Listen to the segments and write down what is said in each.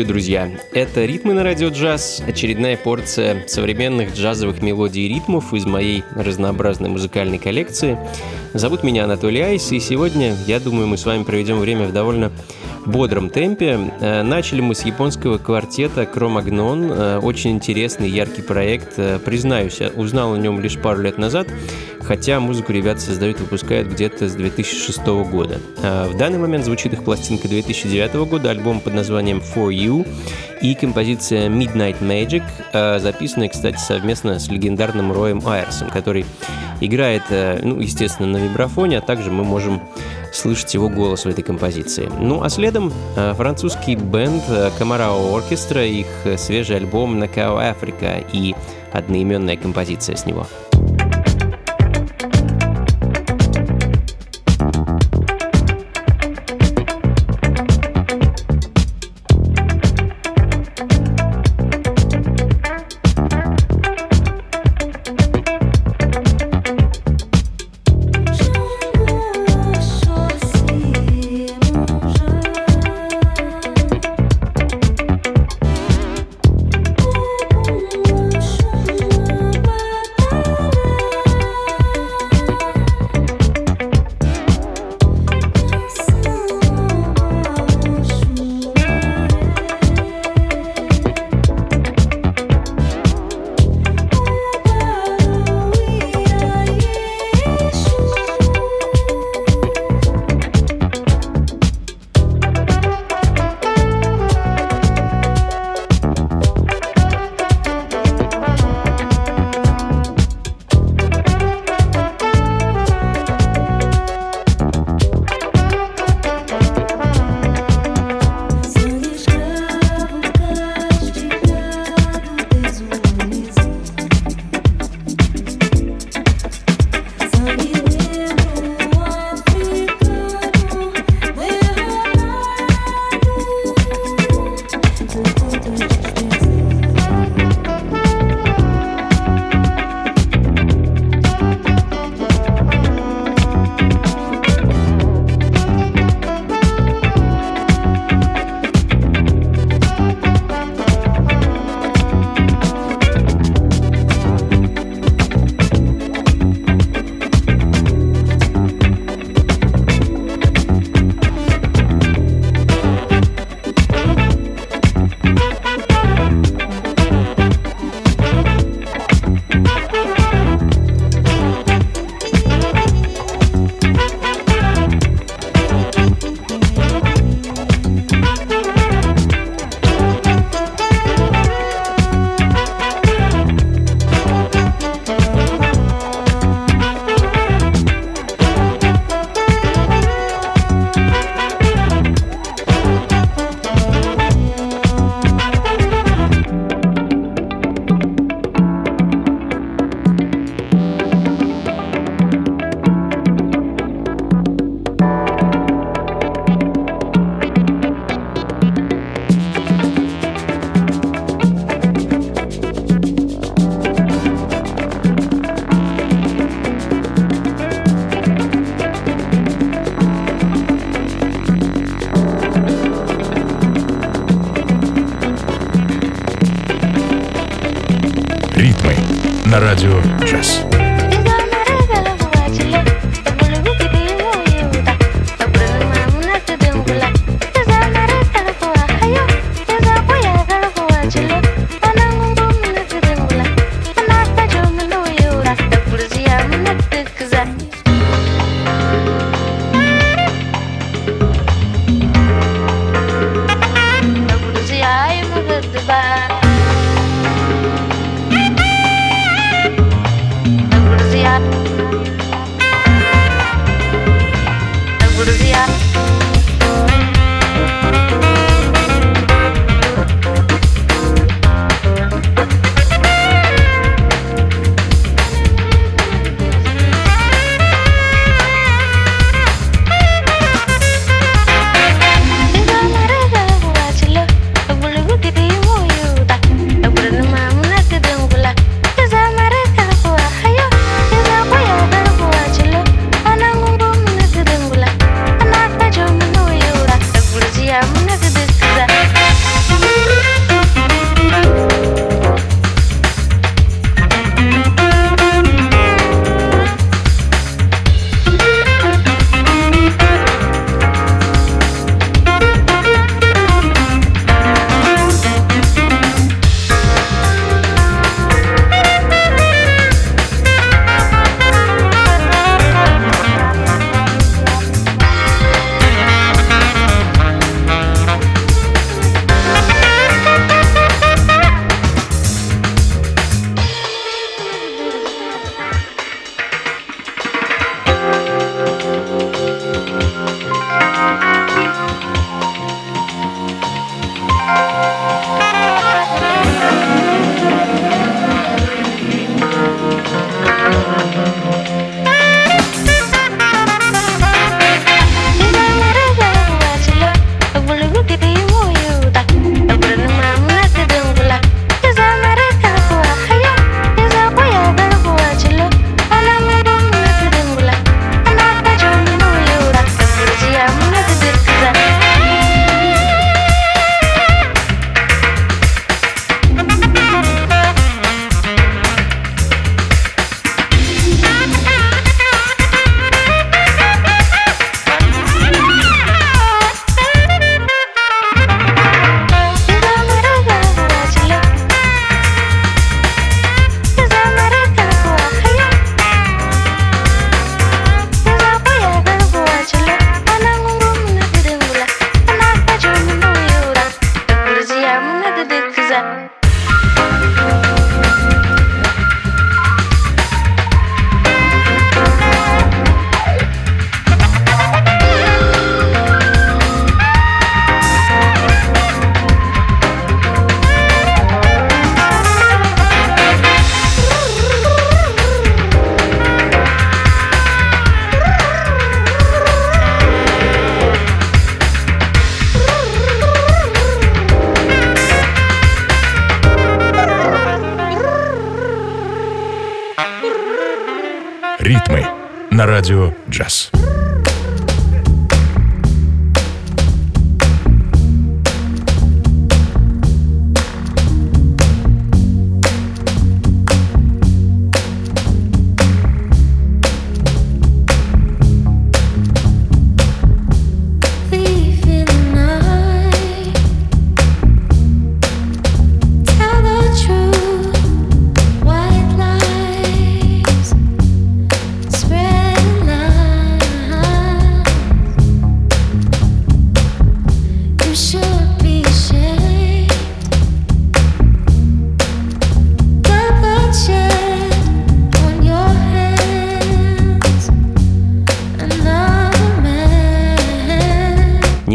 Приветствую, друзья! Это «Ритмы на радио джаз», очередная порция современных джазовых мелодий и ритмов из моей разнообразной музыкальной коллекции. Зовут меня Анатолий Айс, и сегодня, я думаю, мы с вами проведем время в довольно бодром темпе. Э, начали мы с японского квартета Кромагнон. Э, очень интересный, яркий проект. Э, признаюсь, узнал о нем лишь пару лет назад, хотя музыку ребята создают, выпускают где-то с 2006 года. В данный момент звучит их пластинка 2009 года, альбом под названием For You и композиция Midnight Magic, записанная, кстати, совместно с легендарным Роем Айрсом, который играет, ну, естественно, на вибрафоне, а также мы можем слышать его голос в этой композиции. Ну а следом э, французский бенд Камарао э, Оркестра, их э, свежий альбом «Накао Африка» и одноименная композиция с него.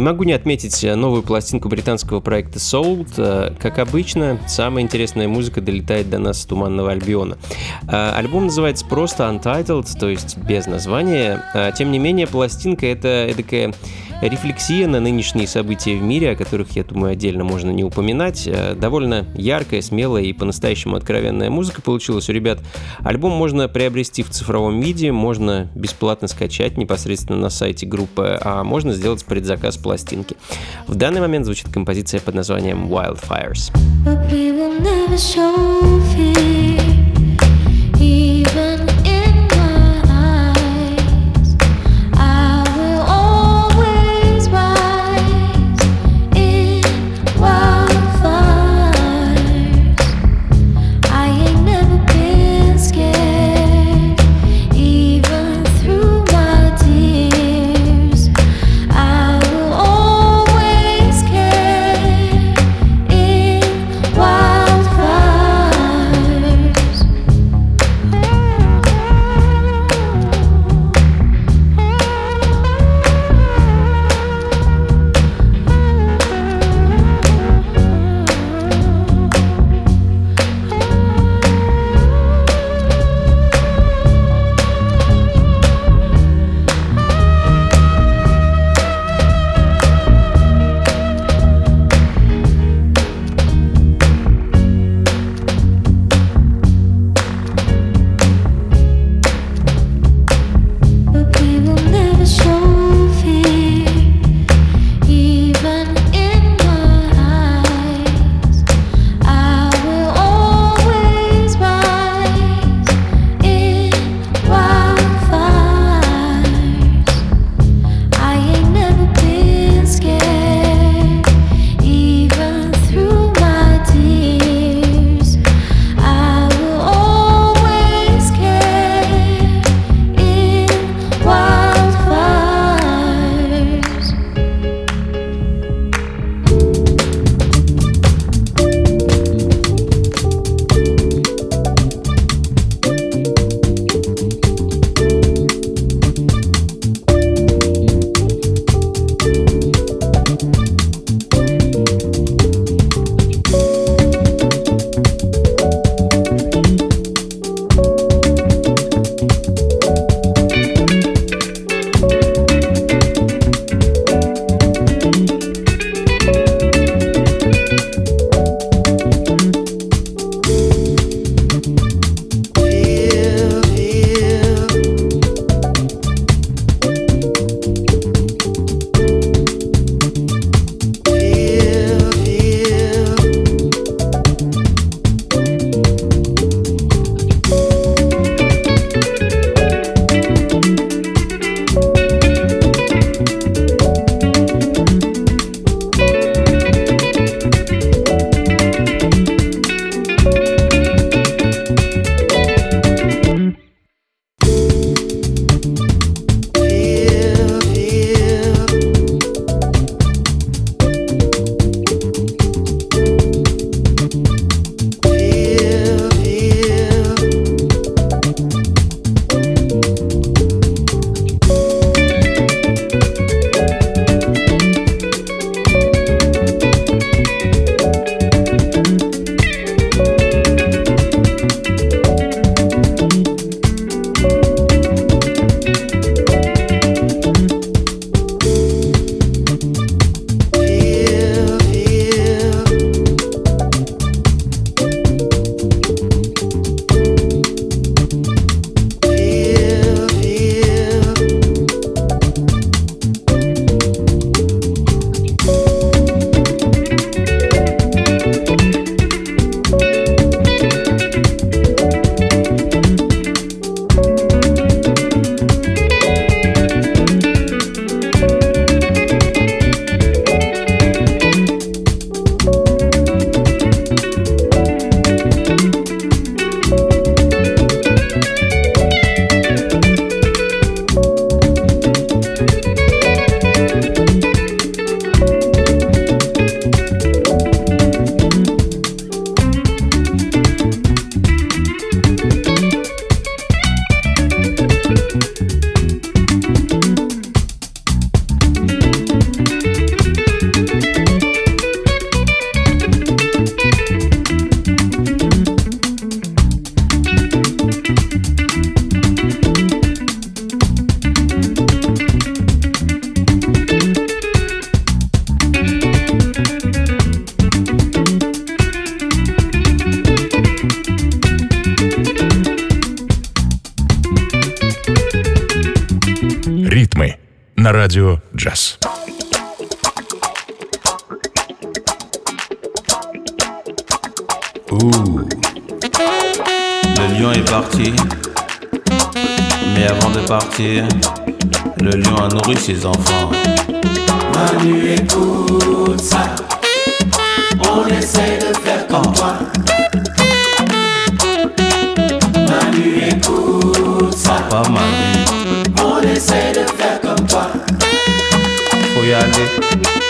Могу не отметить э, новую пластинку британского проекта Sold. Э, как обычно, самая интересная музыка долетает до нас с Туманного Альбиона. Э, альбом называется просто Untitled, то есть без названия. Тем не менее, пластинка — это эдакая рефлексия на нынешние события в мире, о которых, я думаю, отдельно можно не упоминать. Довольно яркая, смелая и по-настоящему откровенная музыка получилась у ребят. Альбом можно приобрести в цифровом виде, можно бесплатно скачать непосредственно на сайте группы, а можно сделать предзаказ пластинки пластинки. В данный момент звучит композиция под названием Wildfires. But we will never show fear. Ouh. Le lion est parti, mais avant de partir, le lion a nourri ses enfants. Manu, écoute ça. On essaie de faire comme toi. Manu, écoute ça. Papa Manu. On essaie de faire Yale.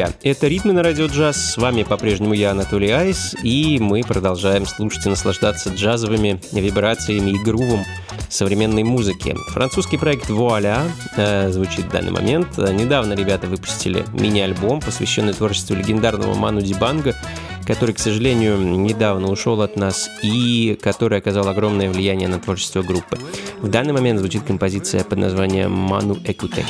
Друзья. Это «Ритмы на радио джаз». С вами по-прежнему я, Анатолий Айс, и мы продолжаем слушать и наслаждаться джазовыми вибрациями и грувом современной музыки. Французский проект «Вуаля» э, звучит в данный момент. Недавно ребята выпустили мини-альбом, посвященный творчеству легендарного Ману Дибанга, который, к сожалению, недавно ушел от нас и который оказал огромное влияние на творчество группы. В данный момент звучит композиция под названием «Ману Экутека».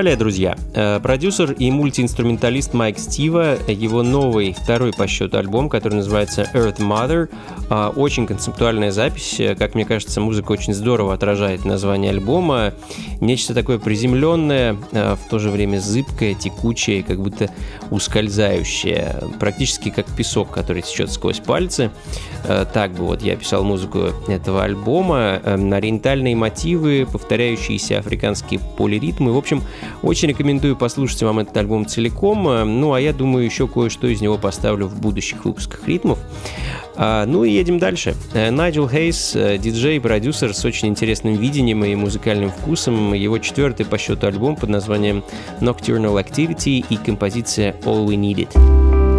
Австралия, друзья. Э, продюсер и мультиинструменталист Майк Стива, его новый, второй по счету альбом, который называется Earth Mother. Э, очень концептуальная запись. Как мне кажется, музыка очень здорово отражает название альбома. Нечто такое приземленное, э, в то же время зыбкое, текучее, как будто ускользающее. Практически как песок, который течет сквозь пальцы. Так бы вот я писал музыку этого альбома. Ориентальные мотивы, повторяющиеся африканские полиритмы. В общем, очень рекомендую послушать вам этот альбом целиком. Ну, а я думаю, еще кое-что из него поставлю в будущих выпусках ритмов. А, ну и едем дальше. Э, Найджел Хейс, э, диджей, продюсер с очень интересным видением и музыкальным вкусом. Его четвертый по счету альбом под названием Nocturnal Activity и композиция All We Needed.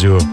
Радио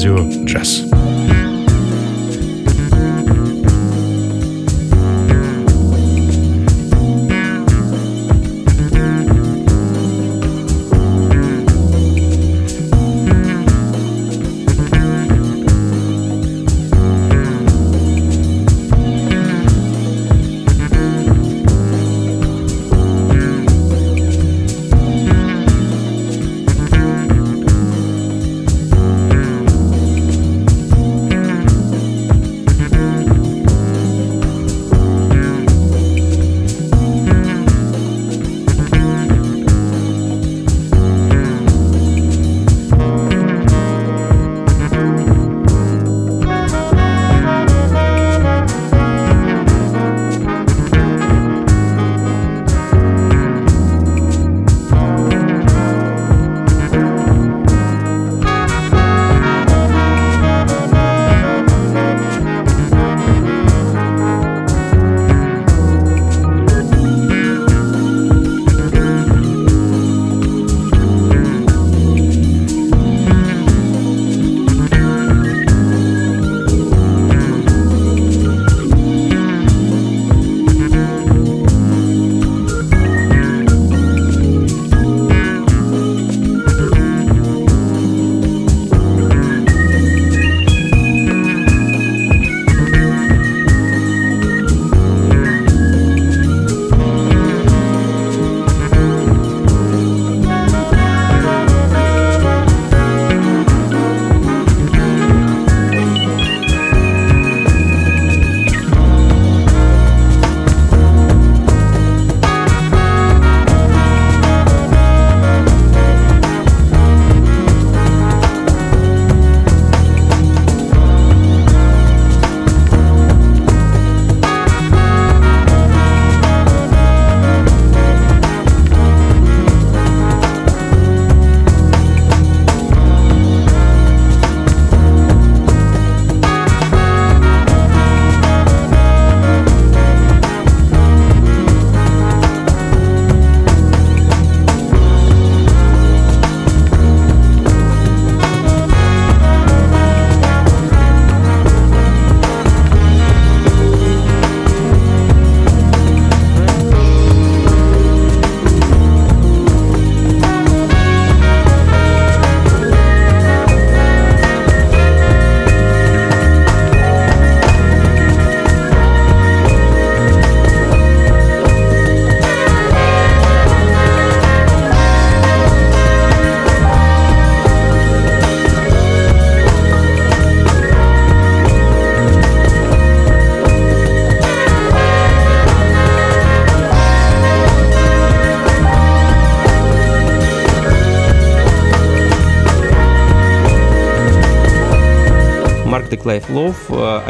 на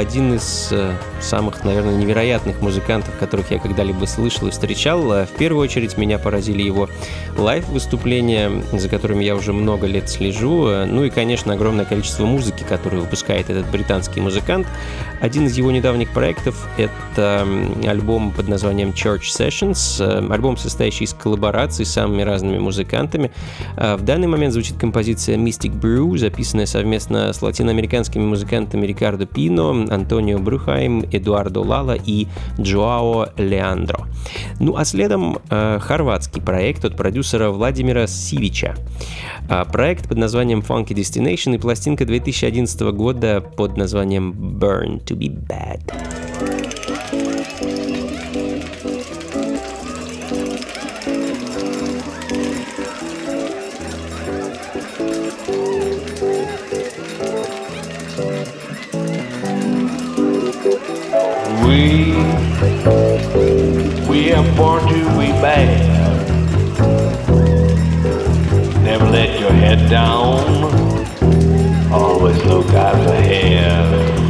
один из э, самых, наверное, невероятных музыкантов, которых я когда-либо слышал и встречал. Э, в первую очередь меня поразили его лайв-выступления, за которыми я уже много лет слежу. Ну и, конечно, огромное количество музыки, которую выпускает этот британский музыкант. Один из его недавних проектов — это альбом под названием Church Sessions, альбом, состоящий из коллабораций с самыми разными музыкантами. В данный момент звучит композиция Mystic Brew, записанная совместно с латиноамериканскими музыкантами Рикардо Пино, Антонио Брюхайм, Эдуардо Лала и Джоао Леандро. Ну а следом э, хорватский проект от продюсера Владимира Сивича. Э, проект под названием Funky Destination и пластинка 2011 года под названием Burn to be Bad. We, we are born to be bad. Never let your head down. Always look out ahead.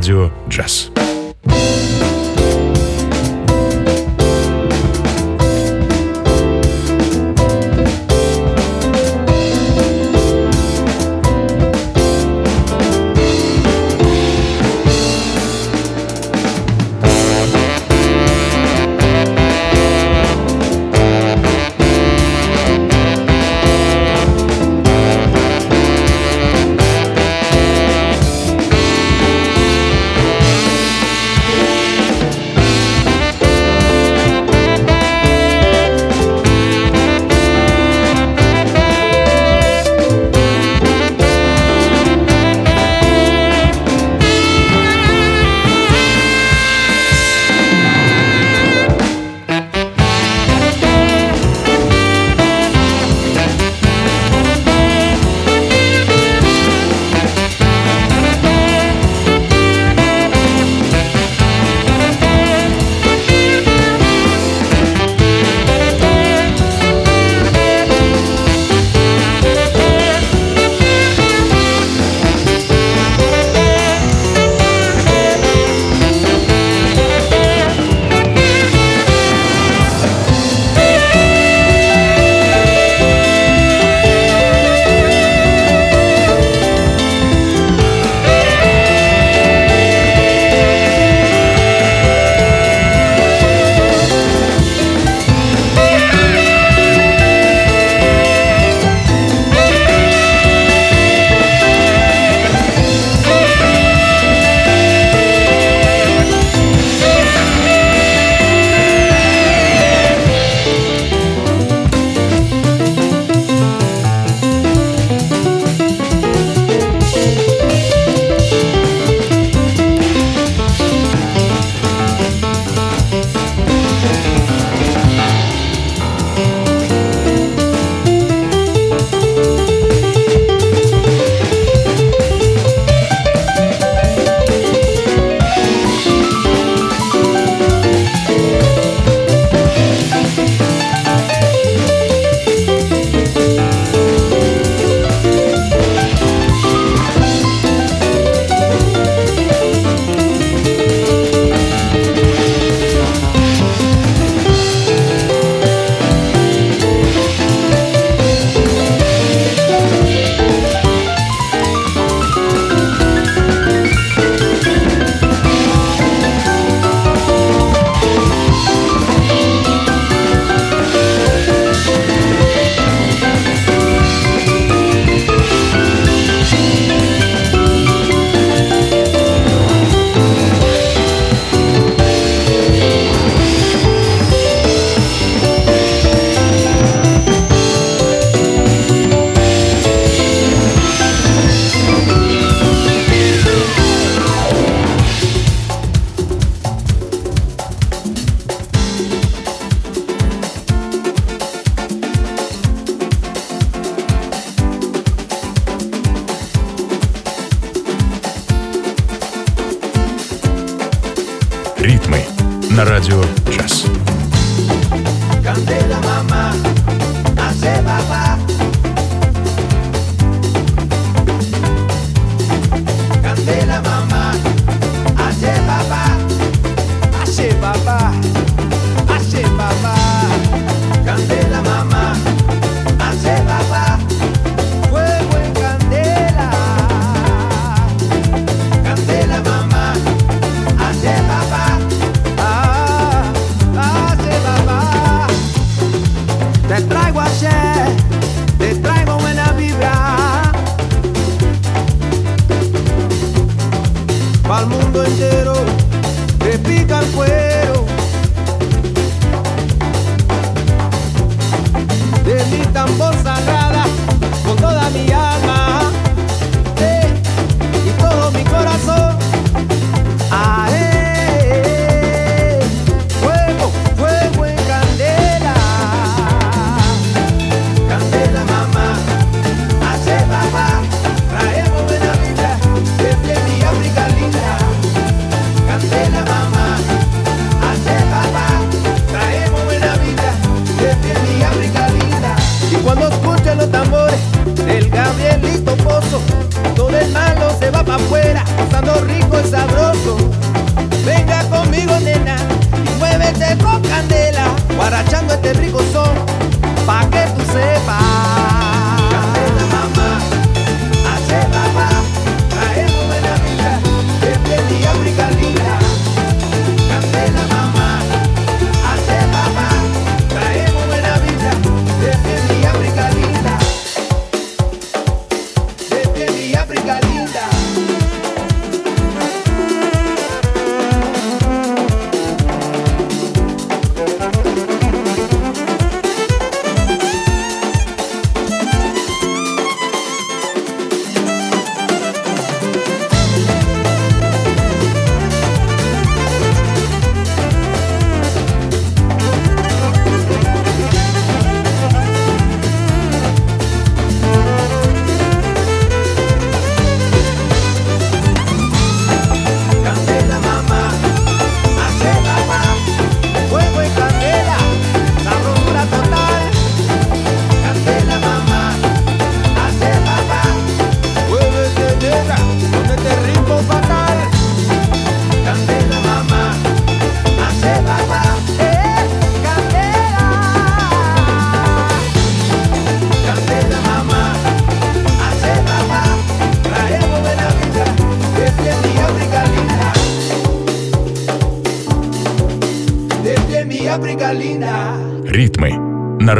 Радио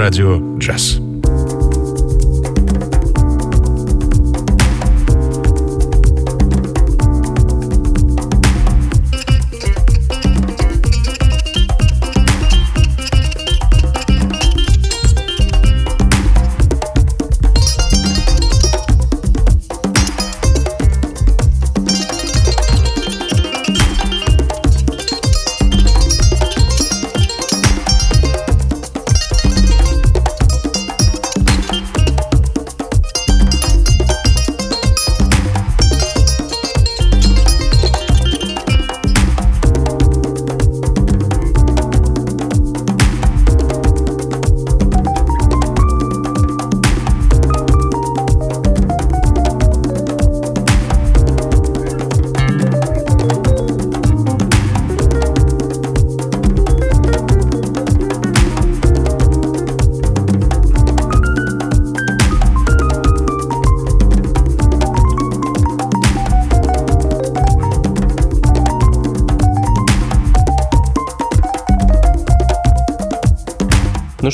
радио «Джаз».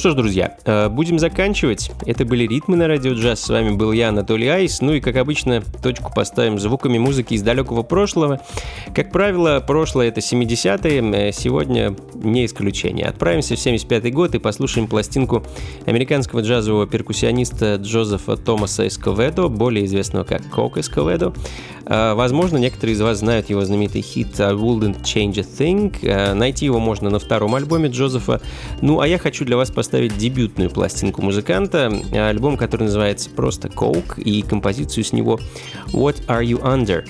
Что ж, друзья, э, будем заканчивать. Это были ритмы на радио джаз. С вами был я, Анатолий Айс. Ну и, как обычно, точку поставим звуками музыки из далекого прошлого. Как правило, прошлое это 70-е, э, сегодня не исключение. Отправимся в 75-й год и послушаем пластинку американского джазового перкуссиониста Джозефа Томаса Эсковедо, более известного как Кок Эсковедо. Э, Возможно, некоторые из вас знают его знаменитый хит «I wouldn't change a thing». Э, Найти его можно на втором альбоме Джозефа. Ну, а я хочу для вас поставить дебютную пластинку музыканта, э, альбом, который называется просто «Coke», и композицию с него «What are you under?».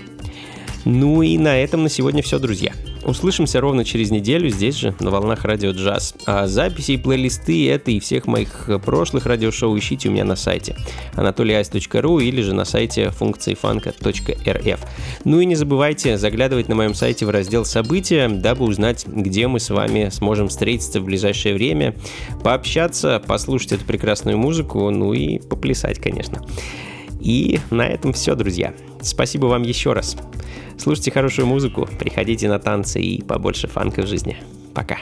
Ну и на этом на сегодня все, друзья. Услышимся ровно через неделю здесь же, на волнах радио джаз. А записи и плейлисты это и всех моих прошлых радиошоу ищите у меня на сайте anatolyice.ru или же на сайте функции фанка.рф. Ну и не забывайте заглядывать на моем сайте в раздел «События», дабы узнать, где мы с вами сможем встретиться в ближайшее время, пообщаться, послушать эту прекрасную музыку, ну и поплясать, конечно. И на этом все, друзья. Спасибо вам еще раз. Слушайте хорошую музыку, приходите на танцы и побольше фанка в жизни. Пока.